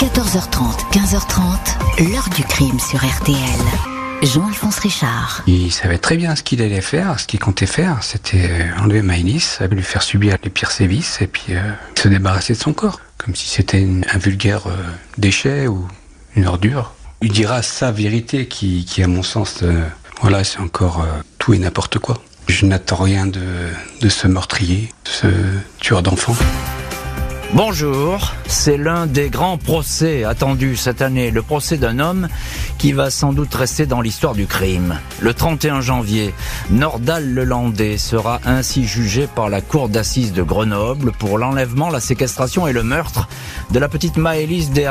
14h30, 15h30, l'heure du crime sur RTL. Jean-Alphonse Richard. Il savait très bien ce qu'il allait faire, ce qu'il comptait faire. C'était enlever Maïlis, lui faire subir les pires sévices et puis euh, se débarrasser de son corps. Comme si c'était un vulgaire euh, déchet ou une ordure. Il dira sa vérité qui, à mon sens, euh, voilà, c'est encore tout et n'importe quoi. Je n'attends rien de ce meurtrier, de ce tueur d'enfants. Bonjour, c'est l'un des grands procès attendus cette année, le procès d'un homme qui va sans doute rester dans l'histoire du crime. Le 31 janvier, Nordal Lelandais sera ainsi jugé par la cour d'assises de Grenoble pour l'enlèvement, la séquestration et le meurtre de la petite Maëlys des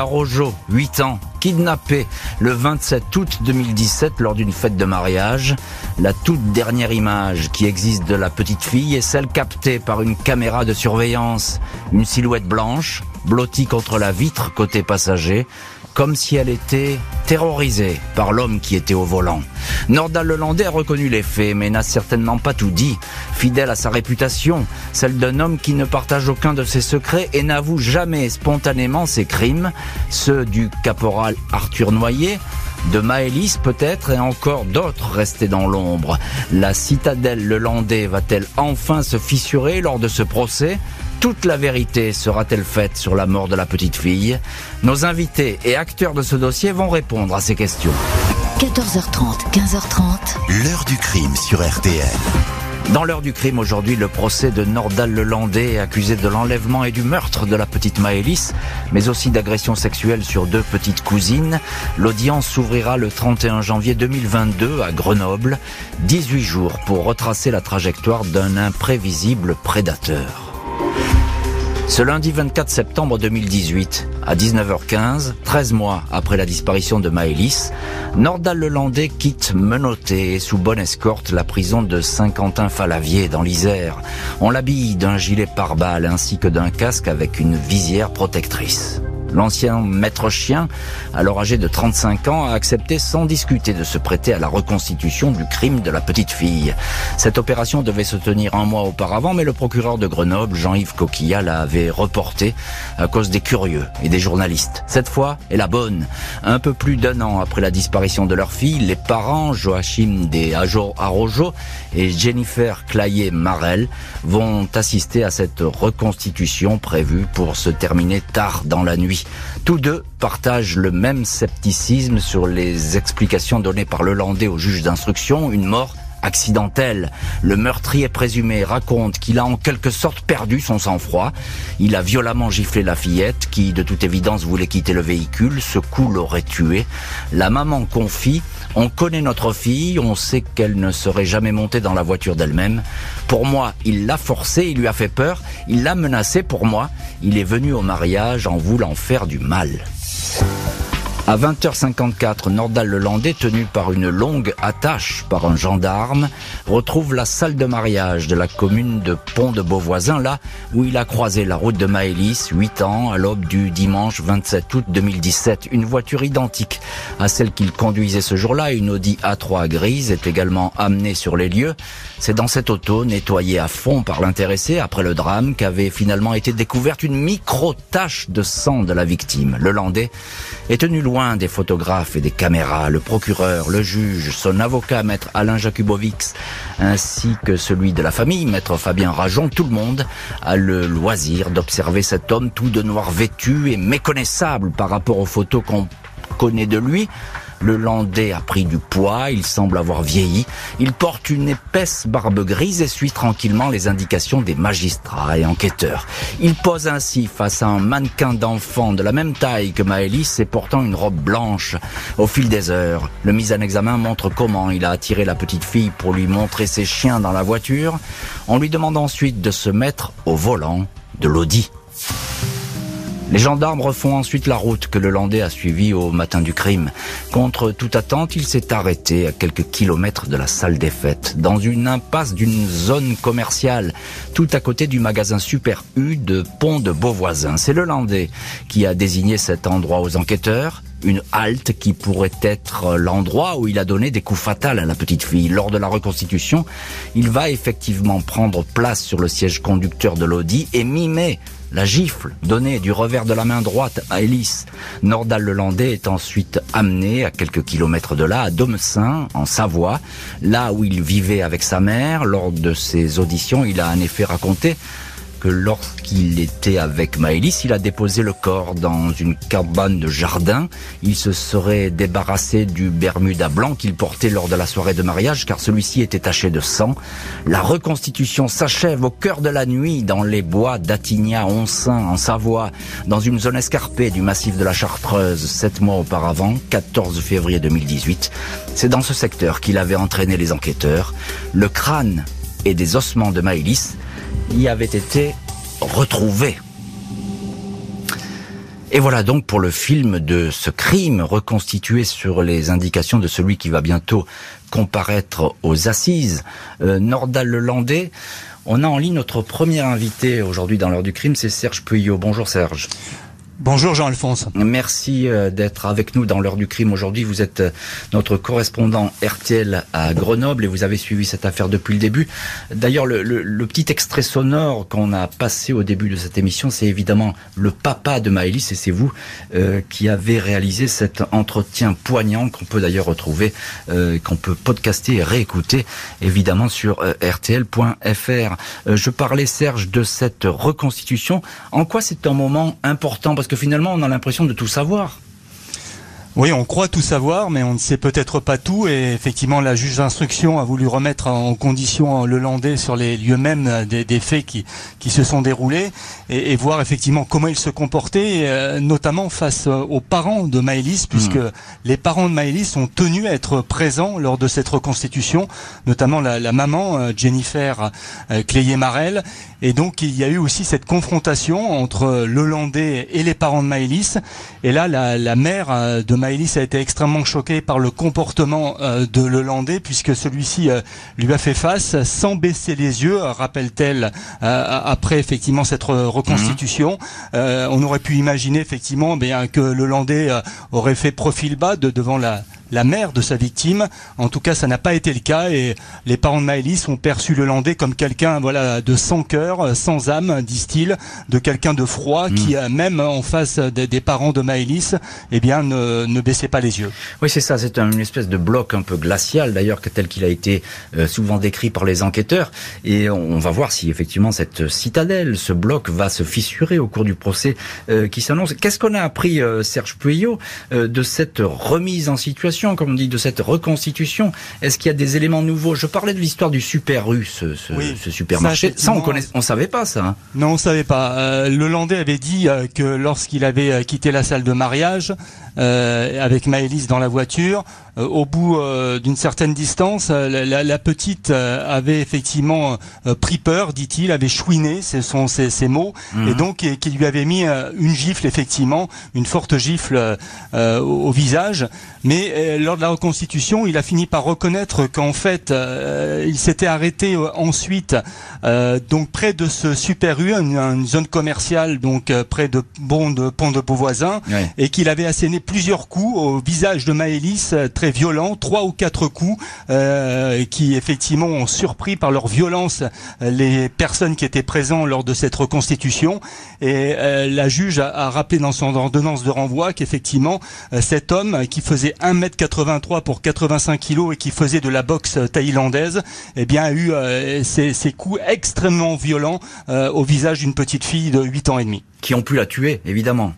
8 ans, kidnappée le 27 août 2017 lors d'une fête de mariage. La toute dernière image qui existe de la petite fille est celle captée par une caméra de surveillance, une silhouette blanche, blottie contre la vitre côté passager, comme si elle était terrorisée par l'homme qui était au volant. Nordal Lelandais a reconnu les faits, mais n'a certainement pas tout dit. Fidèle à sa réputation, celle d'un homme qui ne partage aucun de ses secrets et n'avoue jamais spontanément ses crimes, ceux du caporal Arthur Noyer, de Maëlys peut-être et encore d'autres restés dans l'ombre. La citadelle Lelandais va-t-elle enfin se fissurer lors de ce procès? Toute la vérité sera-t-elle faite sur la mort de la petite fille Nos invités et acteurs de ce dossier vont répondre à ces questions. 14h30, 15h30. L'heure du crime sur RTL. Dans l'heure du crime aujourd'hui, le procès de Nordal Lelandais, accusé de l'enlèvement et du meurtre de la petite Maëlys, mais aussi d'agression sexuelle sur deux petites cousines. L'audience s'ouvrira le 31 janvier 2022 à Grenoble. 18 jours pour retracer la trajectoire d'un imprévisible prédateur. Ce lundi 24 septembre 2018, à 19h15, 13 mois après la disparition de Maëlys, Nordal Lelandais quitte menotté et sous bonne escorte la prison de Saint-Quentin-Falavier dans l'Isère. On l'habille d'un gilet pare-balles ainsi que d'un casque avec une visière protectrice. L'ancien maître chien, alors âgé de 35 ans, a accepté sans discuter de se prêter à la reconstitution du crime de la petite fille. Cette opération devait se tenir un mois auparavant, mais le procureur de Grenoble, Jean-Yves Coquillat, l'avait reporté à cause des curieux et des journalistes. Cette fois est la bonne. Un peu plus d'un an après la disparition de leur fille, les parents, Joachim des Arrojo et Jennifer Clayer-Marel, vont assister à cette reconstitution prévue pour se terminer tard dans la nuit. Tous deux partagent le même scepticisme sur les explications données par le Landais au juge d'instruction, une mort accidentelle. Le meurtrier présumé raconte qu'il a en quelque sorte perdu son sang-froid. Il a violemment giflé la fillette qui, de toute évidence, voulait quitter le véhicule. Ce coup l'aurait tué. La maman confie on connaît notre fille, on sait qu'elle ne serait jamais montée dans la voiture d'elle-même. Pour moi, il l'a forcée, il lui a fait peur, il l'a menacée pour moi. Il est venu au mariage en voulant faire du mal. À 20h54, Nordal Lelandais, tenu par une longue attache par un gendarme, retrouve la salle de mariage de la commune de Pont de Beauvoisin, là où il a croisé la route de Maëlys, 8 ans, à l'aube du dimanche 27 août 2017. Une voiture identique à celle qu'il conduisait ce jour-là, une Audi A3 grise, est également amenée sur les lieux. C'est dans cette auto, nettoyée à fond par l'intéressé après le drame, qu'avait finalement été découverte une micro-tache de sang de la victime. Le Landais est tenu loin des photographes et des caméras, le procureur, le juge, son avocat, maître Alain Jakubowicz, ainsi que celui de la famille, maître Fabien Rajon, tout le monde a le loisir d'observer cet homme tout de noir vêtu et méconnaissable par rapport aux photos qu'on connaît de lui, le Landais a pris du poids, il semble avoir vieilli. Il porte une épaisse barbe grise et suit tranquillement les indications des magistrats et enquêteurs. Il pose ainsi face à un mannequin d'enfant de la même taille que Maëlys et portant une robe blanche. Au fil des heures, le mise en examen montre comment il a attiré la petite fille pour lui montrer ses chiens dans la voiture. On lui demande ensuite de se mettre au volant de l'Audi. Les gendarmes refont ensuite la route que le Landais a suivie au matin du crime. Contre toute attente, il s'est arrêté à quelques kilomètres de la salle des fêtes, dans une impasse d'une zone commerciale, tout à côté du magasin Super U de Pont de Beauvoisin. C'est le Landais qui a désigné cet endroit aux enquêteurs. Une halte qui pourrait être l'endroit où il a donné des coups fatals à la petite fille. Lors de la reconstitution, il va effectivement prendre place sur le siège conducteur de l'Audi et mimer la gifle donnée du revers de la main droite à Ellis. Nordal Lelandais est ensuite amené à quelques kilomètres de là, à Domecin, en Savoie, là où il vivait avec sa mère. Lors de ses auditions, il a en effet raconté que lorsqu'il était avec Maëlys, il a déposé le corps dans une cabane de jardin. Il se serait débarrassé du Bermuda blanc qu'il portait lors de la soirée de mariage car celui-ci était taché de sang. La reconstitution s'achève au cœur de la nuit dans les bois d'Attigna, Onsin, en Savoie, dans une zone escarpée du massif de la Chartreuse, sept mois auparavant, 14 février 2018. C'est dans ce secteur qu'il avait entraîné les enquêteurs. Le crâne et des ossements de Maëlys y avait été retrouvé. Et voilà donc pour le film de ce crime reconstitué sur les indications de celui qui va bientôt comparaître aux assises, euh, Nordal Lelandais. On a en ligne notre premier invité aujourd'hui dans l'heure du crime, c'est Serge Puyot. Bonjour Serge. Bonjour Jean-Alphonse. Merci euh, d'être avec nous dans l'heure du crime aujourd'hui. Vous êtes euh, notre correspondant RTL à Grenoble et vous avez suivi cette affaire depuis le début. D'ailleurs, le, petit extrait sonore qu'on a passé au début de cette émission, c'est évidemment le papa de Maëlys et c'est vous euh, qui avez réalisé cet entretien poignant qu'on peut d'ailleurs retrouver, qu'on peut podcaster et réécouter évidemment sur rtl.fr. je parlais Serge de cette reconstitution. En quoi c'est un moment important? Que finalement, on a l'impression de tout savoir. Oui, on croit tout savoir, mais on ne sait peut-être pas tout. Et effectivement, la juge d'instruction a voulu remettre en condition le Landais sur les lieux mêmes des, faits qui, qui se sont déroulés et, voir effectivement comment il se comportait, euh, notamment face aux parents de Maëlys, puisque hmm. les parents de Maëlys ont tenu à être présents lors de cette reconstitution, notamment la, maman euh, Jennifer euh, Cléier-Marel. Et donc, il y a eu aussi cette confrontation entre le Landais et les parents de Maëlys. Et là, la, la mère de Maëlys a été extrêmement choquée par le comportement euh, de Lelandais puisque celui-ci euh, lui a fait face sans baisser les yeux, rappelle-t-elle, euh, après effectivement cette reconstitution. Mhm. on aurait pu imaginer effectivement bien que Lelandais aurait fait profil bas de, devant la, la mère de sa victime. En tout cas, ça n'a pas été le cas et les parents de Maëlys ont perçu le Landais comme quelqu'un voilà de sans cœur, sans âme, disent-ils, de quelqu'un de froid qui hmm. même en face des, parents de Maëlys, eh bien ne, ne baissait pas les yeux. Oui, c'est ça, c'est une espèce de bloc un peu glacial d'ailleurs tel qu'il a été euh, souvent décrit par les enquêteurs et on va voir si effectivement cette citadelle, ce bloc va se fissurer au cours du procès euh, qui s'annonce. Qu'est-ce qu'on a appris euh, Serge Pueyo de cette remise en situation comme on dit, de cette reconstitution Est-ce qu'il y a des éléments nouveaux? Je parlais de l'histoire du Super U, ce, supermarché. Ça, on connaît, on savait pas ça. Hein. Non, on savait pas. Euh, le Landais avait dit euh, que lorsqu'il avait euh, quitté la salle de mariage avec Maëlys dans la voiture, au bout d'une certaine distance, la, petite avait effectivement pris peur, dit-il, avait chouiné, ce sont ses, mots, mhm. et donc qui lui avait mis une gifle, effectivement, une forte gifle au, visage. Mais lors de la reconstitution, il a fini par reconnaître qu'en fait, euh, il s'était arrêté euh, ensuite euh, donc près de ce Super U, une, zone commerciale donc près de Pont de, Pont de Beauvoisin, et qu'il avait asséné plusieurs coups au visage de Maëlys, très violent, trois ou quatre coups, qui effectivement ont surpris par leur violence les personnes qui étaient présentes lors de cette reconstitution. Et la juge a, rappelé dans son ordonnance de renvoi qu'effectivement cet homme qui faisait 1 mètre 83 pour 85 kilos et qui faisait de la boxe thaïlandaise, eh bien a eu euh, ces, coups extrêmement violents euh, au visage d'une petite fille de 8 ans et demi. Qui ont pu la tuer, évidemment.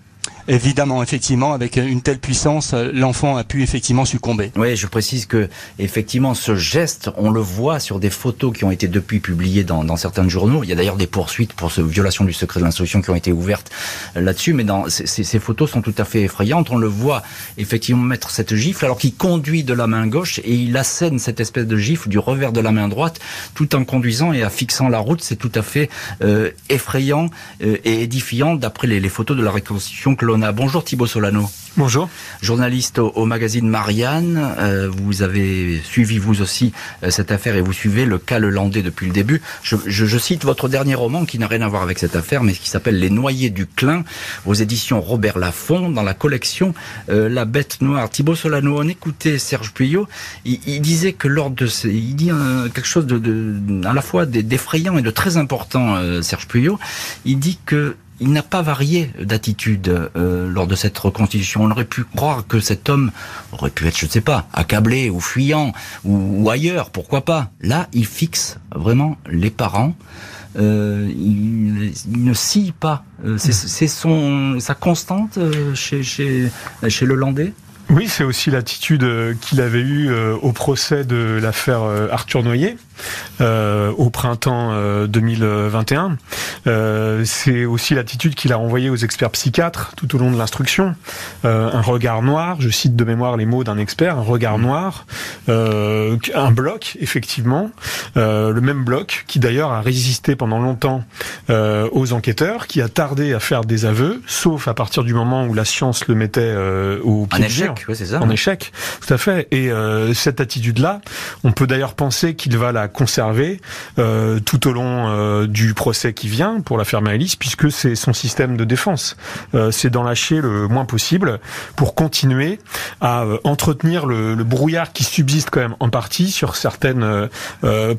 Évidemment, effectivement, avec une telle puissance, l'enfant a pu effectivement succomber. Oui, je précise que effectivement, ce geste, on le voit sur des photos qui ont été depuis publiées dans, dans certains journaux. Il y a d'ailleurs des poursuites pour ce violation du secret de l'instruction qui ont été ouvertes là-dessus, mais dans, ces, photos sont tout à fait effrayantes. On le voit effectivement mettre cette gifle alors qu'il conduit de la main gauche et il assène cette espèce de gifle du revers de la main droite tout en conduisant et en fixant la route. C'est tout à fait euh, effrayant euh, et édifiant d'après les, les, photos de la reconstitution que l'on Bonjour Thibaut Solano. Bonjour. Journaliste au, magazine Marianne, euh, vous avez suivi vous aussi euh, cette affaire et vous suivez le cas Lelandais depuis le début. Je, je, cite votre dernier roman qui n'a rien à voir avec cette affaire, mais qui s'appelle Les Noyés du Clin, aux éditions Robert Laffont, dans la collection euh, La Bête Noire. Thibaut Solano, on écoutait Serge Puyot, il, disait que lors de ces, il dit quelque chose de, de, à la fois d'effrayant et de très important, Serge Puyot. Il dit que il n'a pas varié d'attitude euh, lors de cette reconstitution. On aurait pu croire que cet homme aurait pu être, je ne sais pas, accablé ou fuyant ou, ailleurs, pourquoi pas. Là, il fixe vraiment les parents. Euh, il, ne scie pas. Euh, c'est son sa constante chez chez chez le Landais? Oui, c'est aussi l'attitude qu'il avait eue au procès de l'affaire Arthur Noyer. Euh, au printemps 2021. Euh, euh, c'est aussi l'attitude qu'il a envoyée aux experts psychiatres tout au long de l'instruction. un regard noir, je cite de mémoire les mots d'un expert, un regard mmh. noir, un bloc, effectivement, le même bloc qui d'ailleurs a résisté pendant longtemps aux enquêteurs, qui a tardé à faire des aveux, sauf à partir du moment où la science le mettait au pied en échec, c'est ça. En échec, tout à fait. Et cette attitude-là, on peut d'ailleurs penser qu'il va la conserver euh, tout au long euh, du procès qui vient pour l'affaire Maëlys, puisque c'est son système de défense. Euh, c'est d'en lâcher le moins possible pour continuer à entretenir le, le, brouillard qui subsiste quand même en partie sur certaines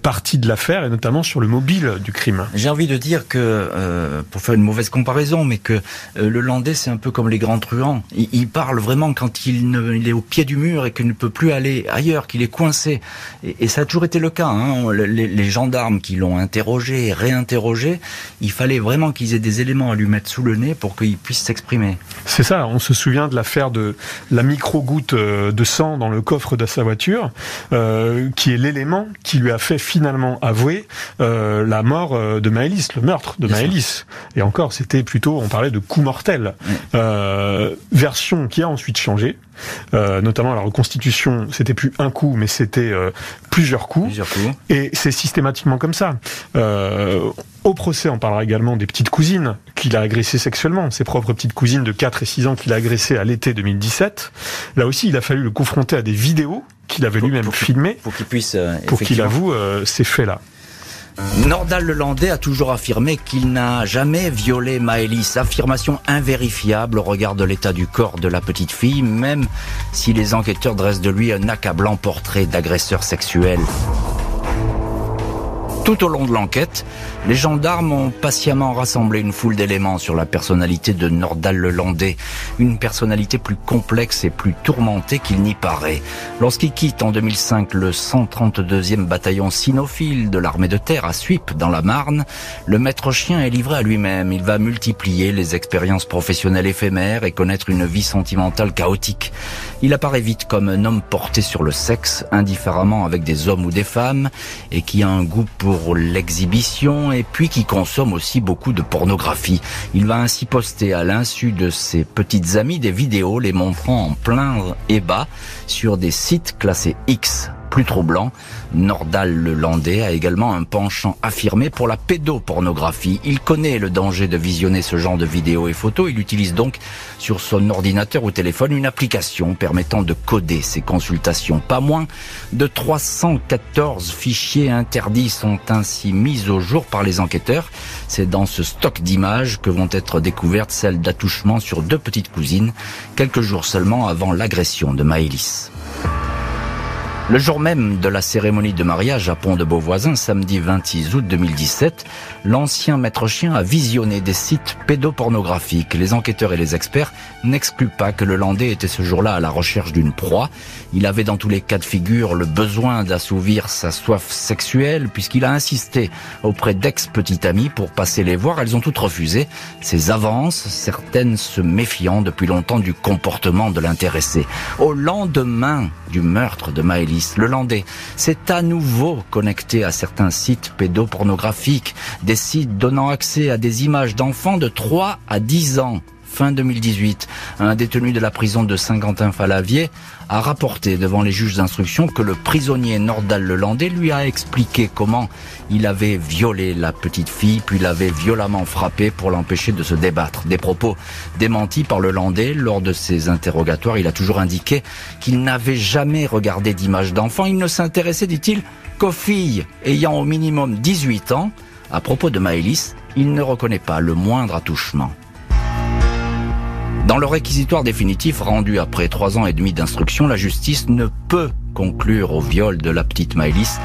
parties de l'affaire et notamment sur le mobile du crime. J'ai envie de dire que, pour faire une mauvaise comparaison, mais que le Landais c'est un peu comme les grands truands. Il, il parle vraiment quand il, ne, il, est au pied du mur et qu'il ne peut plus aller ailleurs, qu'il est coincé. Et, et, ça a toujours été le cas. Hein les, gendarmes qui l'ont interrogé et réinterrogé, il fallait vraiment qu'ils aient des éléments à lui mettre sous le nez pour qu'il puisse s'exprimer. C'est ça, on se souvient de l'affaire de la micro-goutte euh, de sang dans le coffre de sa voiture, euh, qui est l'élément qui lui a fait finalement avouer euh, la mort de Maëlys, le meurtre de Maëlys. Et encore, c'était plutôt, on parlait de coup mortel. version qui a ensuite changé, euh, notamment la reconstitution, c'était plus un coup, mais c'était euh, plusieurs coups. Plusieurs coups. Et c'est systématiquement comme ça. Euh, au procès, on parlera également des petites cousines qu'il a agressées sexuellement, ses propres petites cousines de 4 et 6 ans qu'il a agressées à l'été 2017. Là aussi, il a fallu le confronter à des vidéos qu'il avait lui-même filmées pour qu'il puisse pour qu'il avoue ces faits-là. Nordal Lelandais a toujours affirmé qu'il n'a jamais violé Maëlys. Affirmation invérifiable au regard de l'état du corps de la petite fille, même si les enquêteurs dressent de lui un accablant portrait d'agresseur sexuel. Tout au long de l'enquête, les gendarmes ont patiemment rassemblé une foule d'éléments sur la personnalité de Nordal Lelandais, une personnalité plus complexe et plus tourmentée qu'il n'y paraît. Lorsqu'il quitte en 2005 le 132e bataillon cynophile de l'armée de terre à Suip dans la Marne, le maître chien est livré à lui-même. Il va multiplier les expériences professionnelles éphémères et connaître une vie sentimentale chaotique. Il apparaît vite comme un homme porté sur le sexe, indifféremment avec des hommes ou des femmes, et qui a un goût pour l'exhibition et puis qui consomme aussi beaucoup de pornographie. Il va ainsi poster à l'insu de ses petites amies des vidéos les montrant en plein et bas sur des sites classés X plus troublant, Nordal le Landais a également un penchant affirmé pour la pédopornographie. Il connaît le danger de visionner ce genre de vidéos et photos. Il utilise donc sur son ordinateur ou téléphone une application permettant de coder ses consultations. Pas moins de 314 fichiers interdits sont ainsi mis au jour par les enquêteurs. C'est dans ce stock d'images que vont être découvertes celles d'attouchement sur deux petites cousines, quelques jours seulement avant l'agression de Maëlys. Le jour même de la cérémonie de mariage à Pont de Beauvoisin, samedi 26 août 2017, l'ancien maître chien a visionné des sites pédopornographiques. Les enquêteurs et les experts n'excluent pas que le Landais était ce jour-là à la recherche d'une proie. Il avait dans tous les cas de figure le besoin d'assouvir sa soif sexuelle puisqu'il a insisté auprès d'ex-petites amies pour passer les voir. Elles ont toutes refusé. Ses avances, certaines se méfiant depuis longtemps du comportement de l'intéressé. Au lendemain du meurtre de Le Landais, s'est à nouveau connecté à certains sites pédopornographiques, des sites donnant accès à des images d'enfants de 3 à 10 ans fin 2018. Un détenu de la prison de Saint-Quentin-Falavier a rapporté devant les juges d'instruction que le prisonnier Nordal Lelandais lui a expliqué comment il avait violé la petite fille, puis l'avait violemment frappée pour l'empêcher de se débattre. Des propos démentis par le Landais lors de ses interrogatoires. Il a toujours indiqué qu'il n'avait jamais regardé d'images d'enfant. Il ne s'intéressait, dit-il, qu'aux filles ayant au minimum 18 ans. À propos de Maëlys, il ne reconnaît pas le moindre attouchement. Dans le réquisitoire définitif rendu après trois ans et demi d'instruction, la justice ne peut conclure au viol de la petite Maëlys,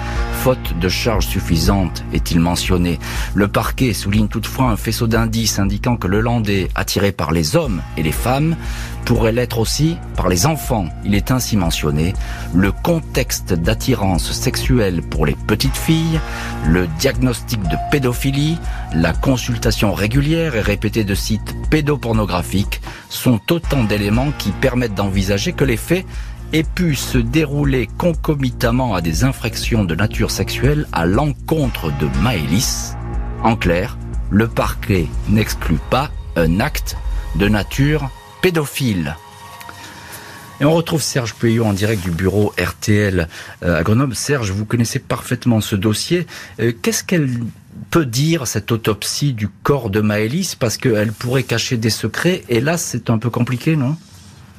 de charges suffisantes, est-il mentionné. Le parquet souligne toutefois un faisceau d'indices indiquant que le Landais, attiré par les hommes et les femmes, pourrait l'être aussi par les enfants. Il est ainsi mentionné le contexte d'attirance sexuelle pour les petites filles, le diagnostic de pédophilie, la consultation régulière et répétée de sites pédopornographiques sont autant d'éléments qui permettent d'envisager que les faits ait pu se dérouler concomitamment à des infractions de nature sexuelle à l'encontre de Maëlys. En clair, le parquet n'exclut pas un acte de nature pédophile. Et on retrouve Serge Puyot en direct du bureau RTL euh, à Grenoble. Serge, vous connaissez parfaitement ce dossier. Euh, qu'est-ce qu'elle peut dire, cette autopsie du corps de Maëlys? Parce qu'elle pourrait cacher des secrets. Et là, c'est un peu compliqué, non?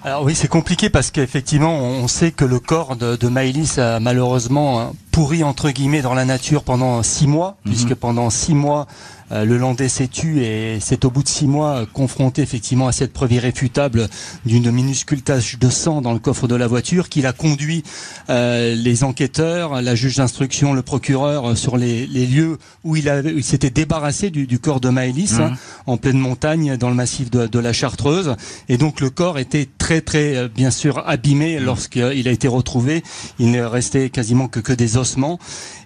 Alors oui, c'est compliqué parce qu'effectivement, on sait que le corps de, de Maëlys a malheureusement hein, pourri entre guillemets dans la nature pendant six mois, mhm. puisque pendant six mois, euh, le Landais s'est tué et c'est au bout de six mois confronté effectivement à cette preuve irréfutable d'une minuscule tache de sang dans le coffre de la voiture qu'il a conduit euh, les enquêteurs, la juge d'instruction, le procureur euh, sur les, lieux où il, avait, s'était débarrassé du, corps de Maëlys hein, mhm. en pleine montagne dans le massif de, la Chartreuse et donc le corps était très très bien sûr abîmé mhm. lorsqu'il a été retrouvé. Il ne restait quasiment que, que des ossements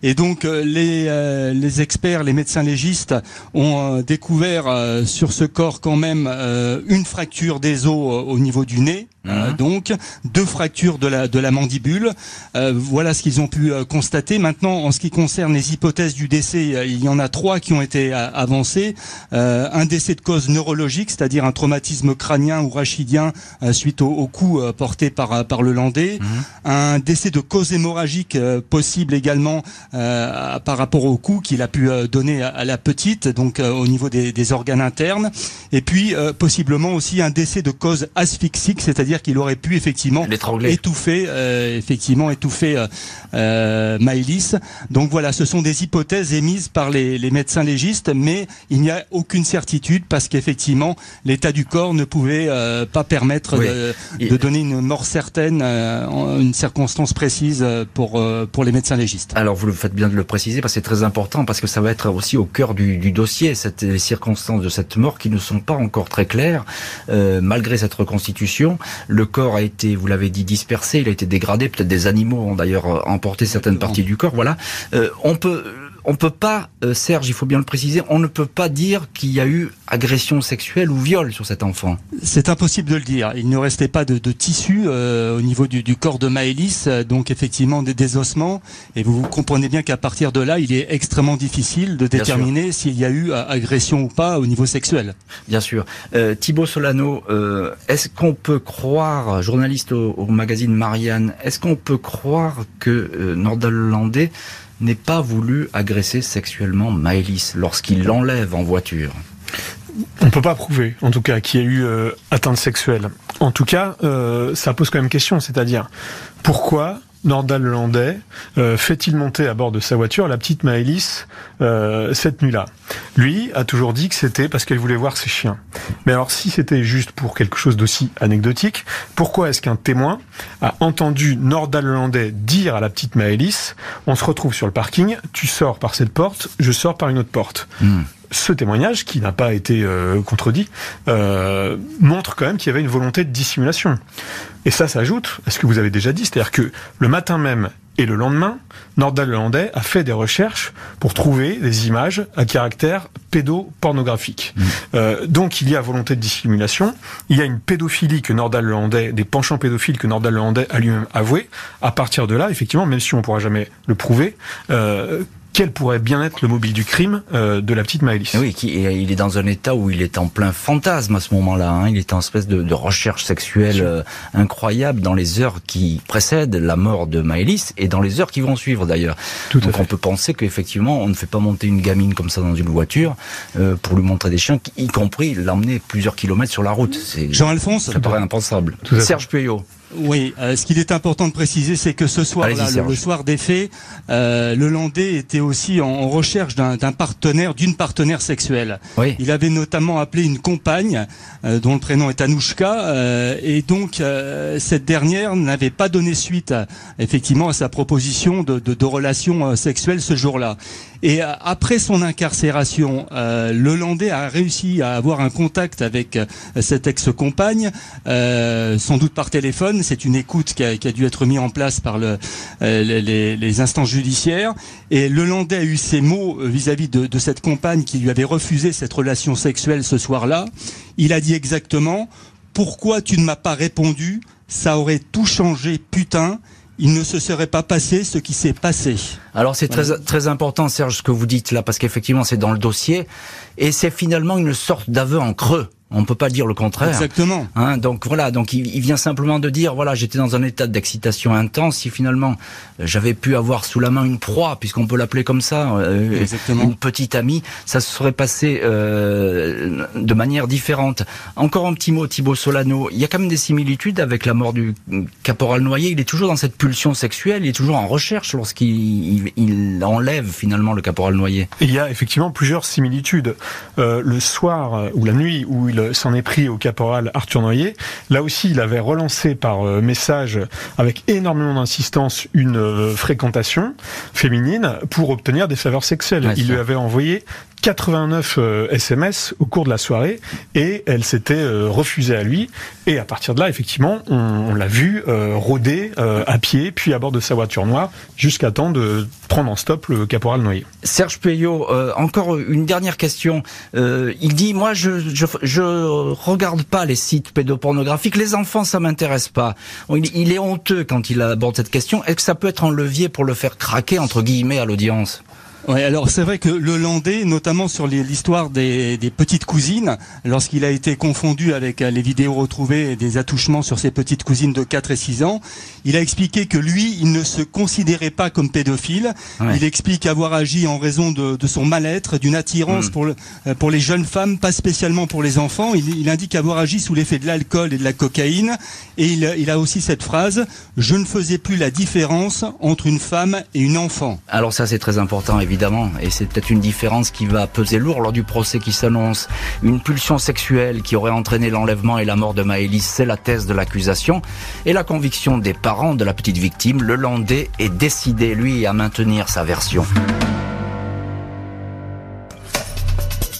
et donc les, les experts, les médecins légistes ont euh, découvert euh, sur ce corps quand même euh, une fracture des os au niveau du nez, mhm. donc deux fractures de la de la mandibule. voilà ce qu'ils ont pu constater. Maintenant, en ce qui concerne les hypothèses du décès, il y en a trois qui ont été avancées. un décès de cause neurologique, c'est-à-dire un traumatisme crânien ou rachidien suite au, coup porté par par le Landais. Mhm. Un décès de cause hémorragique possible également par rapport au coup qu'il a pu donner à la petite donc euh, au niveau des, organes internes, et puis euh, possiblement aussi un décès de cause asphyxique, c'est-à-dire qu'il aurait pu effectivement étouffer, euh, effectivement étouffer Maëlys. Donc voilà, ce sont des hypothèses émises par les, médecins légistes, mais il n'y a aucune certitude parce qu'effectivement l'état du corps ne pouvait pas permettre de, donner une mort certaine une circonstance précise pour pour les médecins légistes. Alors vous le faites bien de le préciser parce que c'est très important parce que ça va être aussi au cœur du, du dossier, cette, les circonstances de cette mort qui ne sont pas encore très claires. Euh, malgré cette reconstitution, le corps a été, vous l'avez dit, dispersé, il a été dégradé. Peut-être des animaux ont d'ailleurs emporté certaines parties du corps. Voilà. Euh, on peut on peut pas, euh, Serge, il faut bien le préciser, on ne peut pas dire qu'il y a eu agression sexuelle ou viol sur cet enfant. C'est impossible de le dire. Il ne restait pas de, de tissu euh, au niveau du, du, corps de Maëlys, euh, donc effectivement des désossements. Et vous, comprenez bien qu'à partir de là, il est extrêmement difficile de déterminer s'il y a eu agression ou pas au niveau sexuel. Bien sûr. Euh, Thibaut Solano, est-ce qu'on peut croire, journaliste au, au magazine Marianne, est-ce qu'on peut croire que Nordal Landais n'ait pas voulu agresser sexuellement Maëlys lorsqu'il l'enlève en voiture on ne peut pas prouver, en tout cas, qu'il y a eu euh, atteinte sexuelle. En tout cas, euh, ça pose quand même question, c'est-à-dire pourquoi Nordal Landais euh, fait-il monter à bord de sa voiture la petite Maëlys euh, cette nuit-là? Lui a toujours dit que c'était parce qu'elle voulait voir ses chiens. Mais alors si c'était juste pour quelque chose d'aussi anecdotique, pourquoi est-ce qu'un témoin a entendu Nordal Landais dire à la petite Maëlys on se retrouve sur le parking, tu sors par cette porte, je sors par une autre porte hmm ce témoignage, qui n'a pas été euh, contredit, euh, montre quand même qu'il y avait une volonté de dissimulation. Et ça s'ajoute à ce que vous avez déjà dit, c'est-à-dire que le matin même et le lendemain, Nordal Lelandais a fait des recherches pour trouver des images à caractère pédopornographique. Mmh. Euh, donc il y a volonté de dissimulation, il y a une pédophilie que Nordal Lelandais, des penchants pédophiles que Nordal Lelandais a lui-même avoué. À partir de là, effectivement, même si on ne pourra jamais le prouver, euh, quel pourrait bien être le mobile du crime euh, de la petite Maëlys? Oui, qui, il est dans un état où il est en plein fantasme à ce moment-là. Hein. Il est en espèce de, de recherche sexuelle euh, incroyable dans les heures qui précèdent la mort de Maëlys et dans les heures qui vont suivre d'ailleurs. Donc on peut penser qu'effectivement on ne fait pas monter une gamine comme ça dans une voiture euh, pour lui montrer des chiens, y compris l'emmener plusieurs kilomètres sur la route. Jean-Alphonse? Ça paraît impensable. Serge Puyot. Oui, euh, ce qu'il est important de préciser, c'est que ce soir-là, le, soir des faits, euh, le Landais était aussi en, recherche d'un partenaire, d'une partenaire sexuelle. Oui. Il avait notamment appelé une compagne euh, dont le prénom est Anouchka, euh, et donc euh, cette dernière n'avait pas donné suite, à, effectivement, à sa proposition de, de, de relation sexuelle ce jour-là. Et après son incarcération, Landais a réussi à avoir un contact avec cette ex-compagne, sans doute par téléphone c'est une écoute qui a, dû être mise en place par le, euh, les, instances judiciaires. Et le a eu ces mots euh, vis-à-vis de, de cette compagne qui lui avait refusé cette relation sexuelle ce soir-là. Il a dit exactement pourquoi tu ne m'as pas répondu? Ça aurait tout changé, putain il ne se serait pas passé ce qui s'est passé. Alors c'est très, très important, Serge, ce que vous dites là, parce qu'effectivement c'est dans le dossier, et c'est finalement une sorte d'aveu en creux. On ne peut pas dire le contraire. Exactement. Hein, donc voilà, donc il, vient simplement de dire voilà, j'étais dans un état d'excitation intense. Si finalement j'avais pu avoir sous la main une proie, puisqu'on peut l'appeler comme ça, euh, une petite amie, ça se serait passé euh, de manière différente. Encore un petit mot, Thibaut Solano. Il y a quand même des similitudes avec la mort du caporal Noyer. Il est toujours dans cette pulsion sexuelle. Il est toujours en recherche lorsqu'il il, enlève finalement le caporal Noyer. Il y a effectivement plusieurs similitudes. Euh, le soir ou la nuit où il s'en est pris au caporal Arthur Noyer. Là aussi, il avait relancé par euh, message avec énormément d'insistance une euh, fréquentation féminine pour obtenir des faveurs sexuelles. il lui avait envoyé 89 SMS euh, au cours de la soirée et elle s'était euh, refusée à lui. Et à partir de là, effectivement, on, l'a vu euh, rôder à pied, puis à bord de sa voiture noire, jusqu'à temps de prendre en stop le caporal noyé. Serge Payot, encore une dernière question. il dit, moi, je, je, je regarde pas les sites pédopornographiques. Les enfants, ça m'intéresse pas. Il, il est honteux quand il aborde cette question. Est-ce que ça peut être un levier pour le faire craquer, entre guillemets, à l'audience? Oui, alors c'est vrai que le Landais, notamment sur l'histoire des, des, petites cousines, lorsqu'il a été confondu avec euh, les vidéos retrouvées et des attouchements sur ses petites cousines de 4 et 6 ans, il a expliqué que lui, il ne se considérait pas comme pédophile. Il explique avoir agi en raison de, de son mal-être, d'une attirance mm. pour, le, euh, pour les jeunes femmes, pas spécialement pour les enfants. Il, il indique avoir agi sous l'effet de l'alcool et de la cocaïne. Et il, il a aussi cette phrase, je ne faisais plus la différence entre une femme et une enfant. Alors ça c'est très important évidemment et c'est peut-être une différence qui va peser lourd lors du procès qui s'annonce. Une pulsion sexuelle qui aurait entraîné l'enlèvement et la mort de Maëlys, c'est la thèse de l'accusation, et la conviction des parents de la petite victime, le Landais, est décidé, lui, à maintenir sa version.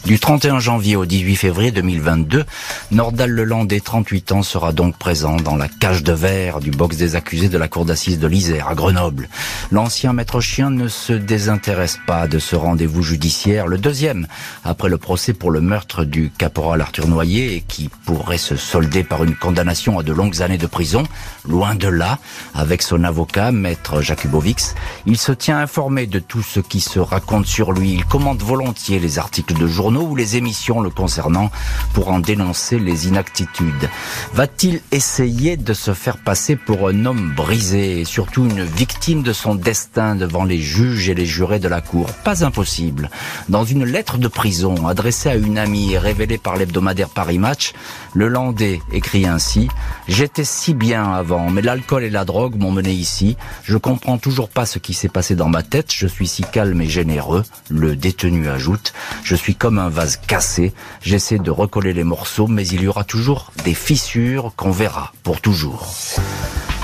Du 31 janvier au 18 février 2022, Nordal Lelandais, 38 ans, sera donc présent dans la cage de verre du box des accusés de la cour d'assises de l'Isère à Grenoble. L'ancien maître chien ne se désintéresse pas de ce rendez-vous judiciaire, le deuxième après le procès pour le meurtre du caporal Arthur Noyer qui pourrait se solder par une condamnation à de longues années de prison. Loin de là, avec son avocat, maître Jakubowicz, il se tient informé de tout ce qui se raconte sur lui. Il commente volontiers les articles de journaux ou les émissions le concernant pour en dénoncer les inactitudes. Va-t-il essayer de se faire passer pour un homme brisé et surtout une victime de son destin devant les juges et les jurés de la cour? Pas impossible. Dans une lettre de prison adressée à une amie et révélée par l'hebdomadaire Paris Match, le Landais écrit ainsi J'étais si bien avant, mais l'alcool et la drogue m'ont mené ici. Je comprends toujours pas ce qui s'est passé dans ma tête. Je suis si calme et généreux. Le détenu ajoute Je suis comme un vase cassé. J'essaie de recoller les morceaux, mais il y aura toujours des fissures qu'on verra pour toujours.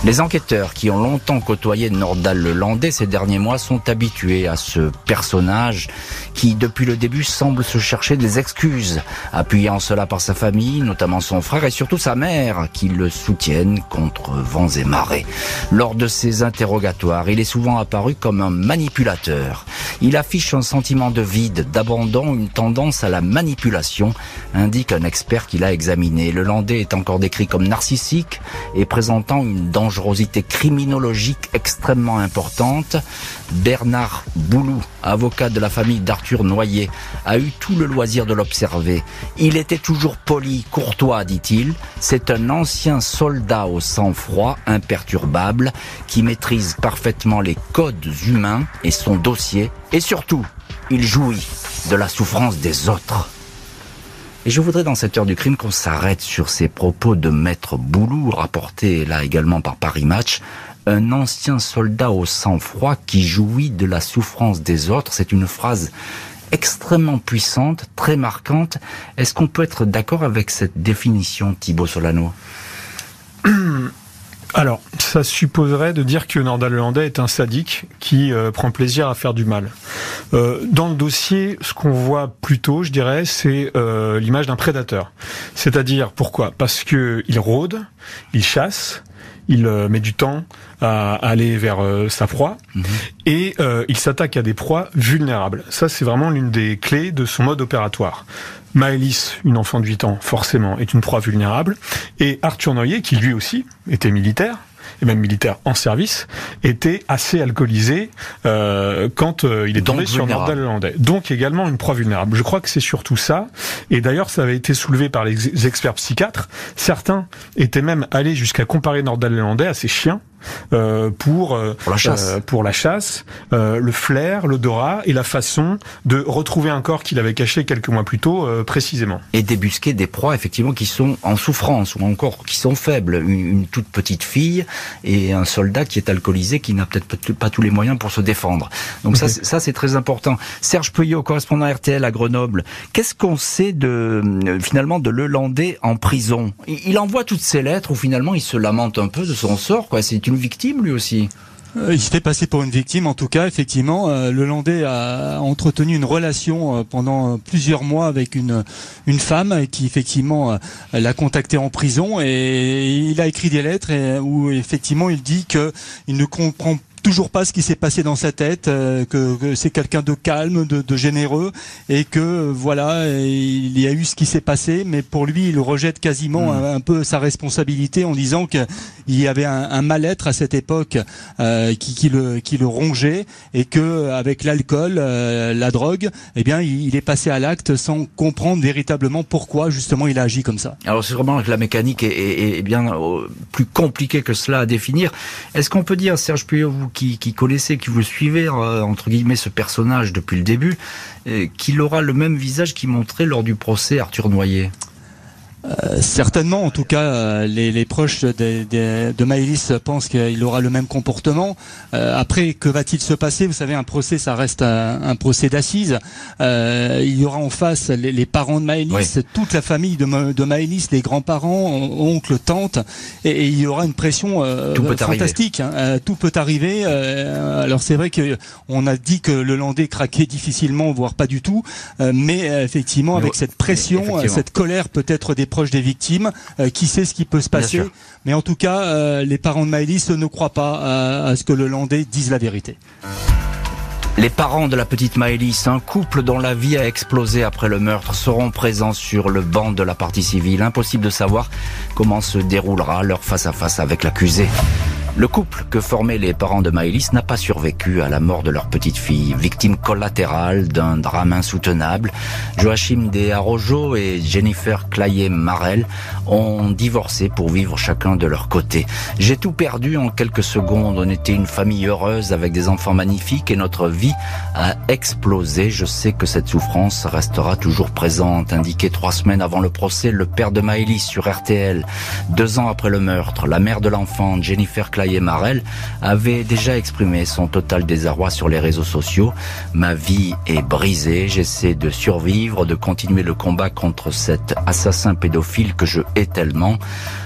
Les enquêteurs qui ont longtemps côtoyé Nordal le Landais ces derniers mois sont habitués à ce personnage qui, depuis le début, semble se chercher des excuses, appuyé en cela par sa famille, notamment son frère et surtout sa mère, qui le soutiennent contre vents et marées. Lors de ses interrogatoires, il est souvent apparu comme un manipulateur. Il affiche un sentiment de vide, d'abandon, une tendance à la manipulation, indique un expert qui l'a examiné. Le Landais est encore décrit comme narcissique et présentant une dangerosité criminologique extrêmement importante. Bernard Boulou, avocat de la famille d'Arthur Noyer, a eu tout le loisir de l'observer. Il était toujours poli, courtois, dit-il. C'est un ancien soldat au sang-froid, imperturbable, qui maîtrise parfaitement les codes humains et son dossier. Et surtout, il jouit de la souffrance des autres. Et je voudrais dans cette heure du crime qu'on s'arrête sur ces propos de Maître Boulou, rapportés là également par Paris Match. Un ancien soldat au sang-froid qui jouit de la souffrance des autres. C'est une phrase extrêmement puissante, très marquante. Est-ce qu'on peut être d'accord avec cette définition, Thibaut Solano alors, ça supposerait de dire que Nordal Lelandais est un sadique qui euh, prend plaisir à faire du mal. Euh, dans le dossier, ce qu'on voit plutôt, je dirais, c'est euh, l'image d'un prédateur. C'est-à-dire, pourquoi? Parce que il rôde, il chasse, il met du temps à aller vers sa proie mhm. et il s'attaque à des proies vulnérables. Ça, c'est vraiment l'une des clés de son mode opératoire. Maëlys, une enfant de 8 ans, forcément, est une proie vulnérable. Et Arthur Noyer, qui lui aussi était militaire, et même militaire en service, était assez alcoolisé euh, quand euh, il est tombé sur Nordal Hollandais. Donc également une proie vulnérable. Je crois que c'est surtout ça. Et d'ailleurs, ça avait été soulevé par les experts psychiatres. Certains étaient même allés jusqu'à comparer Nordal Hollandais à ses chiens euh, pour euh, pour la chasse, euh, pour la chasse le flair, l'odorat et la façon de retrouver un corps qu'il avait caché quelques mois plus tôt précisément. Et débusquer des proies effectivement qui sont en souffrance ou encore qui sont faibles. Une, toute petite fille et un soldat qui est alcoolisé qui n'a peut-être pas tous les moyens pour se défendre. Donc ça, ça c'est très important. Serge Peuillot, correspondant RTL à Grenoble. Qu'est-ce qu'on sait de finalement de Lelandais en prison? Il envoie toutes ces lettres où finalement il se lamente un peu de son sort. Quoi. C'est une victime lui aussi. Euh, il se fait passer pour une victime, en tout cas, effectivement. Euh, le Landais a entretenu une relation euh, pendant plusieurs mois avec une, femme qui, effectivement, l'a contacté en prison et il a écrit des lettres où, effectivement, il dit que il ne comprend toujours pas ce qui s'est passé dans sa tête, euh, que, c'est quelqu'un de calme, de, généreux, et que voilà, il y a eu ce qui s'est passé, mais pour lui, il rejette quasiment hmm. un, peu sa responsabilité en disant qu'il y avait un, mal-être à cette époque euh, qui, le, qui le rongeait, et que avec l'alcool, euh, la drogue, eh bien, il, est passé à l'acte sans comprendre véritablement pourquoi justement il a agi comme ça. Alors c'est vraiment que la mécanique est, bien plus compliquée que cela à définir. Est-ce qu'on peut dire, Serge Puyot, vous qui, qui connaissez, qui vous suivez, euh, entre guillemets, ce personnage depuis le début, qu'il aura le même visage qu'il montrait lors du procès Arthur Noyer euh, certainement, en tout cas, euh, les, les, proches de, de, de Maëlys pensent qu'il aura le même comportement. Euh, après, que va-t-il se passer Vous savez, un procès, ça reste un, procès d'assises. il y aura en face les, les parents de Maëlys, toute la famille de, de Maëlys, les grands-parents, oncles, tantes, et, il y aura une pression fantastique. Hein. tout peut arriver. alors c'est vrai que on a dit que le Landais craquait difficilement, voire pas du tout, mais effectivement, avec cette pression, cette colère peut-être des des victimes. Euh, qui sait ce qui peut se passer Mais en tout cas, euh, les parents de Maëlys ne croient pas à, ce que le Landais dise la vérité. Les parents de la petite Maëlys, un couple dont la vie a explosé après le meurtre, seront présents sur le banc de la partie civile. Impossible de savoir comment se déroulera leur face à face avec l'accusé. Le couple que formaient les parents de Maëlys n'a pas survécu à la mort de leur petite fille, victime collatérale d'un drame insoutenable. Joachim De Arrojo et Jennifer Clayer-Marel ont divorcé pour vivre chacun de leur côté. J'ai tout perdu en quelques secondes. On était une famille heureuse avec des enfants magnifiques et notre vie a explosé. Je sais que cette souffrance restera toujours présente. Indiqué trois semaines avant le procès, le père de Maëlys sur RTL. Deux ans après le meurtre, la mère de l'enfant, Jennifer Clayer Marel avait déjà exprimé son total désarroi sur les réseaux sociaux. Ma vie est brisée, j'essaie de survivre, de continuer le combat contre cet assassin pédophile que je hais tellement.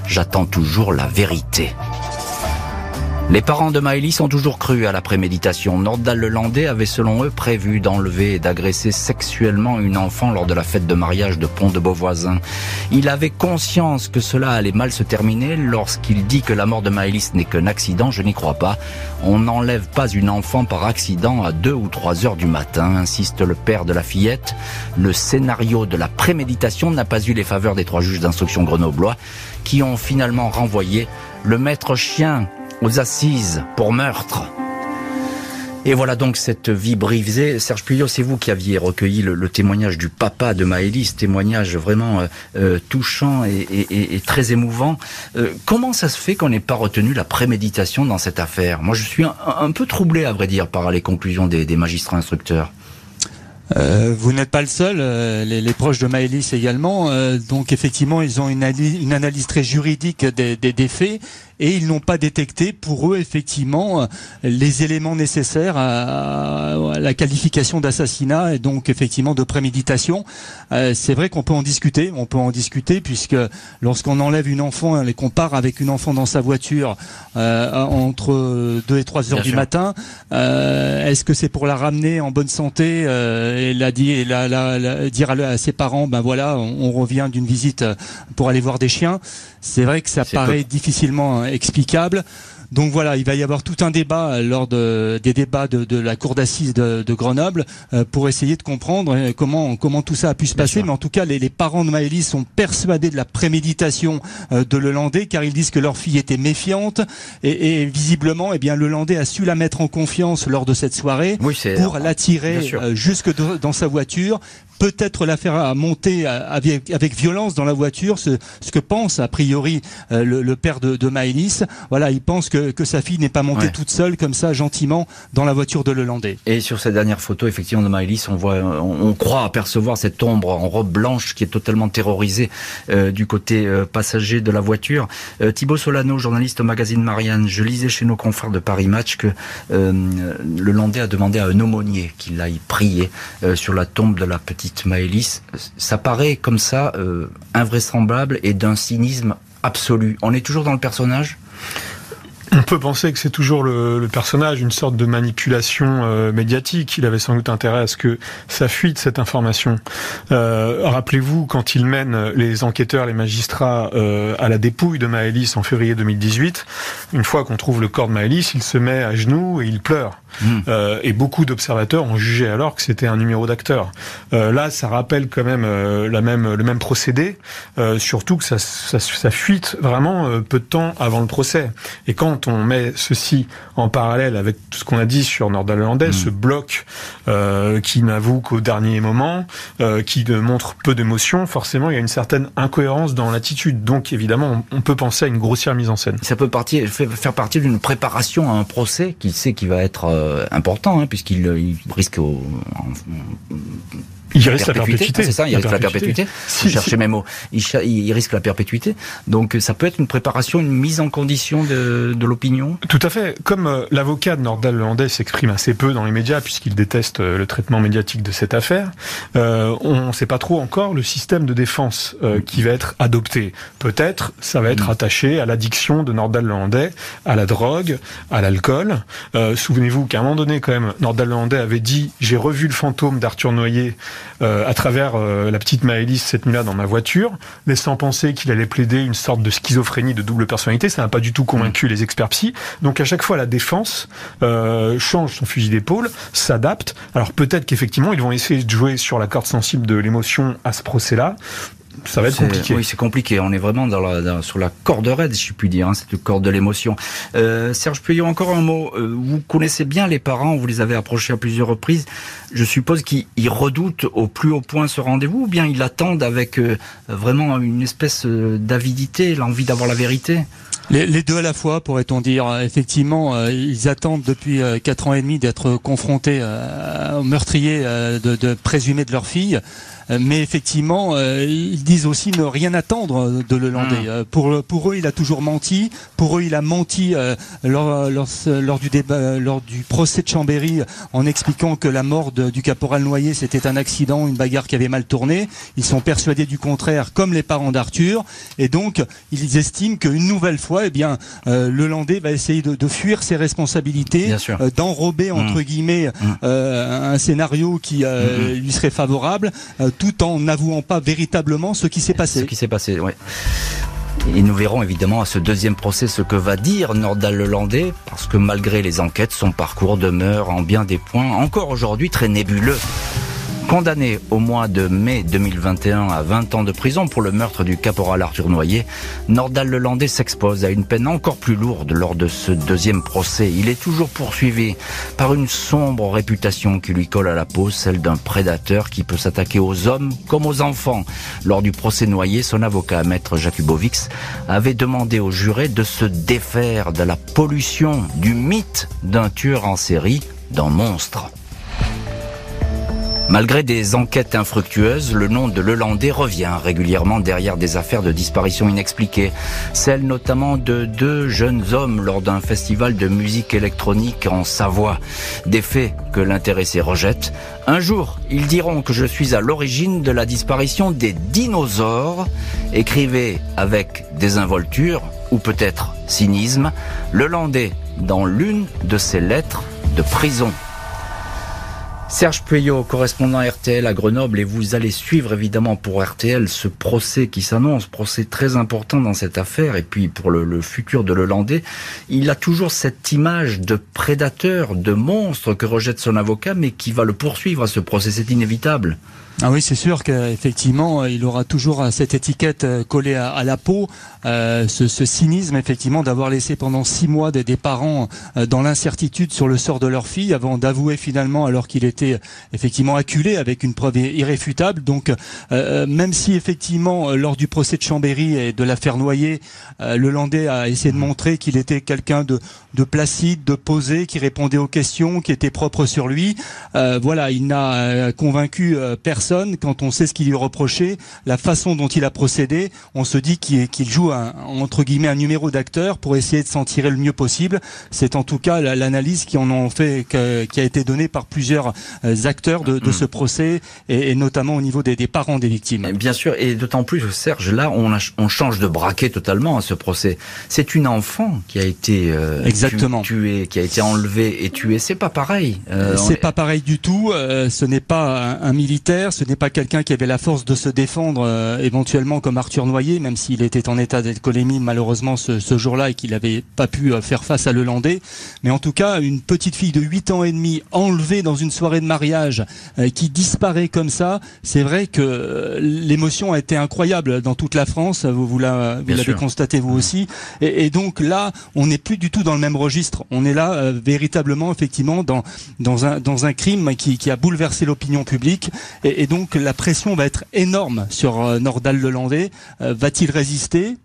J'attends toujours la vérité. Les parents de Maëlys ont toujours cru à la préméditation. Nordal Lelandais avait selon eux prévu d'enlever et d'agresser sexuellement une enfant lors de la fête de mariage de Pont de Beauvoisin. Il avait conscience que cela allait mal se terminer lorsqu'il dit que la mort de Maëlys n'est qu'un accident. Je n'y crois pas. On n'enlève pas une enfant par accident à deux ou trois heures du matin, insiste le père de la fillette. Le scénario de la préméditation n'a pas eu les faveurs des trois juges d'instruction grenoblois qui ont finalement renvoyé le maître chien aux assises pour meurtre. Et voilà donc cette vie brisée. Serge Puyot, c'est vous qui aviez recueilli le, témoignage du papa de Maëlys, témoignage vraiment euh, euh, touchant et, très émouvant. Euh, comment ça se fait qu'on n'ait pas retenu la préméditation dans cette affaire? Moi, je suis un, peu troublé, à vrai dire, par les conclusions des, magistrats instructeurs. vous n'êtes pas le seul, les, proches de Maëlys également. donc effectivement, ils ont une, analyse très juridique des, des faits et ils n'ont pas détecté pour eux effectivement les éléments nécessaires à, la qualification d'assassinat et donc effectivement de préméditation. Euh, c'est vrai qu'on peut en discuter, on peut en discuter puisque lorsqu'on enlève une enfant et qu'on part avec une enfant dans sa voiture euh, entre 2 et 3 heures du matin, euh, est-ce que c'est pour la ramener en bonne santé et la, et la, la, dire à, ses parents ben voilà on, on revient d'une visite pour aller voir des chiens c'est vrai que ça paraît difficilement explicable. Donc voilà, il va y avoir tout un débat euh, lors de, des débats de, la cour d'assises de, Grenoble euh, pour essayer de comprendre euh, comment comment tout ça a pu se passer. Mais en tout cas, les, parents de Maëlys sont persuadés de la préméditation de Lelandais car ils disent que leur fille était méfiante. Et, visiblement, eh bien, Lelandais a su la mettre en confiance lors de cette soirée pour l'attirer jusque dans sa voiture peut-être la faire monter avec, avec, violence dans la voiture, ce, ce que pense a priori le, père de, de Maëlys. Voilà, il pense que que, sa fille n'est pas montée toute seule comme ça gentiment dans la voiture de Lelandais. Et sur cette dernière photo, effectivement, de Maëlys, on voit, on, croit apercevoir cette ombre en robe blanche qui est totalement terrorisée euh, du côté euh, passager de la voiture. Euh, Thibaut Solano, journaliste au magazine Marianne, je lisais chez nos confrères de Paris Match que Lelandais a demandé à un aumônier qu'il aille prier sur la tombe de la petite Maëlys. Ça paraît comme ça invraisemblable et d'un cynisme absolu. On est toujours dans le personnage? On peut penser que c'est toujours le, personnage, une sorte de manipulation euh, médiatique. Il avait sans doute intérêt à ce que ça fuite cette information. Euh, rappelez-vous, quand il mène les enquêteurs, les magistrats euh, à la dépouille de Maëlys en février 2018, une fois qu'on trouve le corps de Maëlys, il se met à genoux et il pleure. Hmm. et beaucoup d'observateurs ont jugé alors que c'était un numéro d'acteur. là, ça rappelle quand même la même le même procédé, surtout que ça, ça, ça fuite vraiment peu de temps avant le procès. Et quand on met ceci en parallèle avec tout ce qu'on a dit sur Nordal Hollandais, mm. ce bloc euh, qui n'avoue qu'au dernier moment, euh, qui montre peu d'émotion, forcément il y a une certaine incohérence dans l'attitude. Donc évidemment, on, peut penser à une grossière mise en scène. Ça peut partir, faire partie d'une préparation à un procès qu'il sait qui va être euh, important, hein, puisqu'il risque il risque la perpétuité. C'est ça, il risque la perpétuité. Si, je cherchais mes mots. Il, risque la perpétuité. Donc ça peut être une préparation, une mise en condition de, de l'opinion? Tout à fait. Comme euh, l'avocat de Nordal Lelandais s'exprime assez peu dans les médias puisqu'il déteste euh, le traitement médiatique de cette affaire, euh, on ne sait pas trop encore le système de défense euh, qui va être adopté. Peut-être ça va être mm. attaché à l'addiction de Nordal Lelandais, à la drogue, à l'alcool. Souvenez-vous qu'à un moment donné, quand même, Nordal Lelandais avait dit j'ai revu le fantôme d'Arthur Noyer euh, à travers euh, la petite Maëlys cette nuit-là dans ma voiture, laissant penser qu'il allait plaider une sorte de schizophrénie de double personnalité. Ça n'a pas du tout convaincu les experts psy. Donc à chaque fois, la défense euh, change son fusil d'épaule, s'adapte. Alors peut-être qu'effectivement, ils vont essayer de jouer sur la corde sensible de l'émotion à ce procès-là ça va être compliqué. Oui, c'est compliqué. On est vraiment dans la, sur la corde raide, si je puis dire, hein, cette corde de l'émotion. Euh, Serge Puyot, encore un mot. Euh, vous connaissez bien les parents, vous les avez approchés à plusieurs reprises. Je suppose qu'ils redoutent au plus haut point ce rendez-vous, ou bien ils l'attendent avec euh, vraiment une espèce euh, d'avidité, l'envie d'avoir la vérité? Les, deux à la fois, pourrait-on dire. Effectivement, ils attendent depuis quatre ans et demi d'être confrontés au meurtrier de, de présumé de leur fille. Euh, mais effectivement, euh, ils disent aussi ne rien attendre de Lelandais. Mmh. Pour, pour eux, il a toujours menti. Pour eux, il a menti lors, lors, du débat, lors du procès de Chambéry, en expliquant que la mort du caporal Noyer, c'était un accident, une bagarre qui avait mal tourné. Ils sont persuadés du contraire, comme les parents d'Arthur. Et donc, ils estiment qu'une nouvelle fois, eh bien, euh, Lelandais va essayer de, de fuir ses responsabilités, d'enrober, entre mmh. guillemets, mmh. un scénario qui lui serait favorable tout en n'avouant pas véritablement ce qui s'est passé. Ce qui s'est passé, oui. Et nous verrons évidemment à ce deuxième procès ce que va dire Nordal Lelandais, parce que malgré les enquêtes, son parcours demeure en bien des points encore aujourd'hui très nébuleux. Condamné au mois de mai 2021 à 20 ans de prison pour le meurtre du caporal Arthur Noyer, Nordal Lelandais s'expose à une peine encore plus lourde lors de ce deuxième procès. Il est toujours poursuivi par une sombre réputation qui lui colle à la peau, celle d'un prédateur qui peut s'attaquer aux hommes comme aux enfants. Lors du procès Noyer, son avocat, maître Jakubowicz, avait demandé aux jurés de se défaire de la pollution, du mythe d'un tueur en série, d'un monstre. Malgré des enquêtes infructueuses, le nom de Lelandais revient régulièrement derrière des affaires de disparition inexpliquées. Celle notamment de deux jeunes hommes lors d'un festival de musique électronique en Savoie. Des faits que l'intéressé rejette. Un jour, ils diront que je suis à l'origine de la disparition des dinosaures. Écrivez avec désinvolture ou peut-être cynisme, Lelandais dans l'une de ses lettres de prison. Serge Puyot, correspondant RTL à Grenoble, et vous allez suivre évidemment pour RTL ce procès qui s'annonce, procès très important dans cette affaire, et puis pour le, le futur de Lelandais, il a toujours cette image de prédateur, de monstre que rejette son avocat, mais qui va le poursuivre à ce procès, c'est inévitable. Ah oui, c'est sûr qu'effectivement, il aura toujours cette étiquette euh, collée à, la peau, euh, ce, ce, cynisme effectivement d'avoir laissé pendant six mois des, des parents euh, dans l'incertitude sur le sort de leur fille, avant d'avouer finalement alors qu'il était effectivement acculé avec une preuve irréfutable. Donc, euh, même si effectivement lors du procès de Chambéry et de l'affaire Noyer, le Landais a essayé de montrer qu'il était quelqu'un de, de, placide, de posé, qui répondait aux questions, qui était propre sur lui. voilà, il n'a convaincu personne quand on sait ce qu'il lui reprochait, la façon dont il a procédé, on se dit qu'il joue un, entre guillemets un numéro d'acteur pour essayer de s'en tirer le mieux possible. C'est en tout cas l'analyse qui en ont fait, qui a été donnée par plusieurs euh, acteurs de, mm. ce procès et, notamment au niveau des, parents des victimes. Bien sûr, et d'autant plus, Serge, là, on, on, change de braquet totalement à ce procès. C'est une enfant qui a été euh, Exactement. tuée, qui a été enlevée et tuée. C'est pas pareil. Euh, c'est pas pareil du tout. ce n'est pas un, un militaire ce n'est pas quelqu'un qui avait la force de se défendre euh, éventuellement comme Arthur Noyer, même s'il était en état d'alcoolémie malheureusement ce, ce jour-là et qu'il n'avait pas pu euh, faire face à Lelandais. Mais en tout cas, une petite fille de 8 ans et demi enlevée dans une soirée de mariage euh, qui disparaît comme ça, c'est vrai que l'émotion a été incroyable dans toute la France. Vous, vous l'avez constaté vous aussi. Et, et, donc là, on n'est plus du tout dans le même registre. On est là véritablement, effectivement, dans dans un dans un crime qui, qui a bouleversé l'opinion publique. Et, et donc la pression va être énorme sur euh, Nordal Lelandais. Euh, va-t-il résister?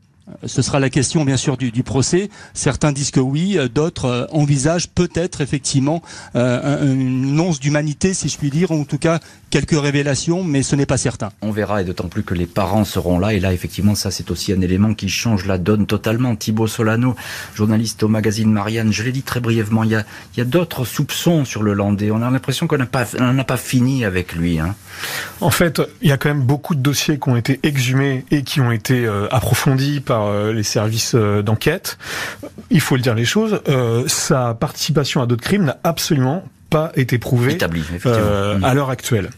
Ce sera la question bien sûr du, du procès. Certains disent que oui, euh, d'autres euh, envisagent peut-être effectivement euh, une once d'humanité, si je puis dire, ou en tout cas quelques révélations, mais ce n'est pas certain. On verra, et d'autant plus que les parents seront là, et là effectivement ça c'est aussi un élément qui change la donne totalement. Thibaut Solano, journaliste au magazine Marianne, je l'ai dit très brièvement, il y a, il y a d'autres soupçons sur le Landais. On a l'impression qu'on n'a pas, n'a pas fini avec lui. Hein. En fait, il y a quand même beaucoup de dossiers qui ont été exhumés et qui ont été euh, approfondis par euh, les services euh, d'enquête. Il faut le dire les choses, sa participation à d'autres crimes n'a absolument pas été prouvé Établi, euh, à l'heure actuelle.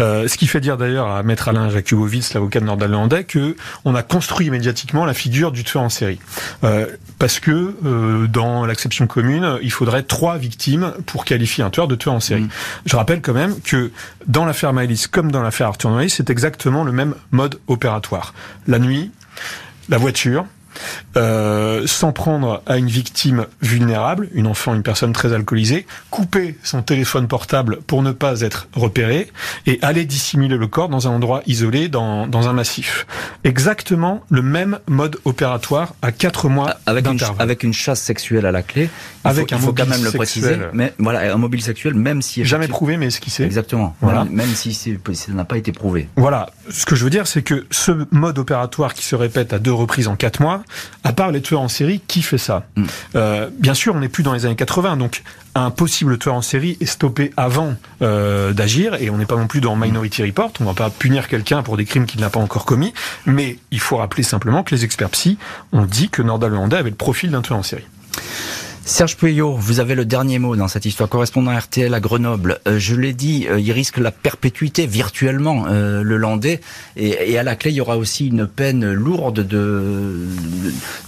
Euh, ce qui fait dire d'ailleurs à maître Alain Jakubowicz, l'avocat de Nordal-Landais, que on a construit médiatiquement la figure du tueur en série, euh, parce que euh, dans l'acception commune, il faudrait trois victimes pour qualifier un tueur de tueur en série. Mm. Je rappelle quand même que dans l'affaire Maëlys comme dans l'affaire Arthur Noyer, c'est exactement le même mode opératoire. La nuit, la voiture, euh, s'en prendre à une victime vulnérable, une enfant, une personne très alcoolisée, couper son téléphone portable pour ne pas être repéré et aller dissimuler le corps dans un endroit isolé, dans, dans un massif. Exactement le même mode opératoire à quatre mois avec une, avec une chasse sexuelle à la clé. Il avec faut, un il faut quand même le préciser. Mais voilà, un mobile sexuel, même si jamais prouvé, mais esquissé. Exactement. Voilà. Même si ça n'a pas été prouvé. Voilà. Ce que je veux dire, c'est que ce mode opératoire qui se répète à deux reprises en quatre mois, à part les tueurs en série, qui fait ça mm. euh, Bien sûr, on n'est plus dans les années 80, donc un possible tueur en série est stoppé avant euh, d'agir, et on n'est pas non plus dans Minority Report, on ne va pas punir quelqu'un pour des crimes qu'il n'a pas encore commis, mais il faut rappeler simplement que les experts psy ont dit que Lelandais avait le profil d'un tueur en série. Serge Pueyo, vous avez le dernier mot dans cette histoire. Correspondant RTL à Grenoble, euh, je l'ai dit, euh, il risque la perpétuité virtuellement, euh, le Landais, et, à la clé, il y aura aussi une peine lourde de,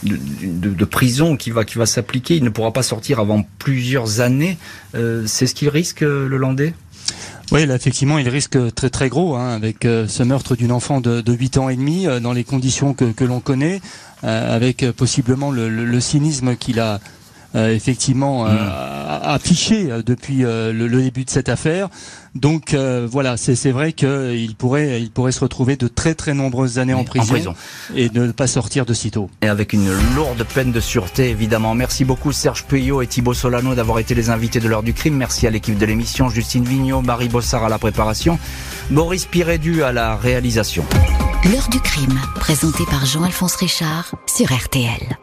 de, prison qui va, qui va s'appliquer. Il ne pourra pas sortir avant plusieurs années. C'est ce qu'il risque, le Landais? Oui, effectivement, il risque très très gros hein, avec ce meurtre d'une enfant de, de 8 ans et demi dans les conditions que, l'on connaît, avec possiblement le, cynisme qu'il a effectivement euh, mm. affiché euh, depuis le, début de cette affaire. Donc voilà, c'est vrai qu'il pourrait, il pourrait se retrouver de très très nombreuses années en, prison et ne pas sortir de sitôt. Et avec une lourde peine de sûreté, évidemment. Merci beaucoup Serge Puyot et Thibaut Solano d'avoir été les invités de l'heure du crime. Merci à l'équipe de l'émission, Justine Vignot, Marie Bossard à la préparation, Boris Pirédu à la réalisation. L'heure du crime, présenté par Jean-Alphonse Richard sur RTL.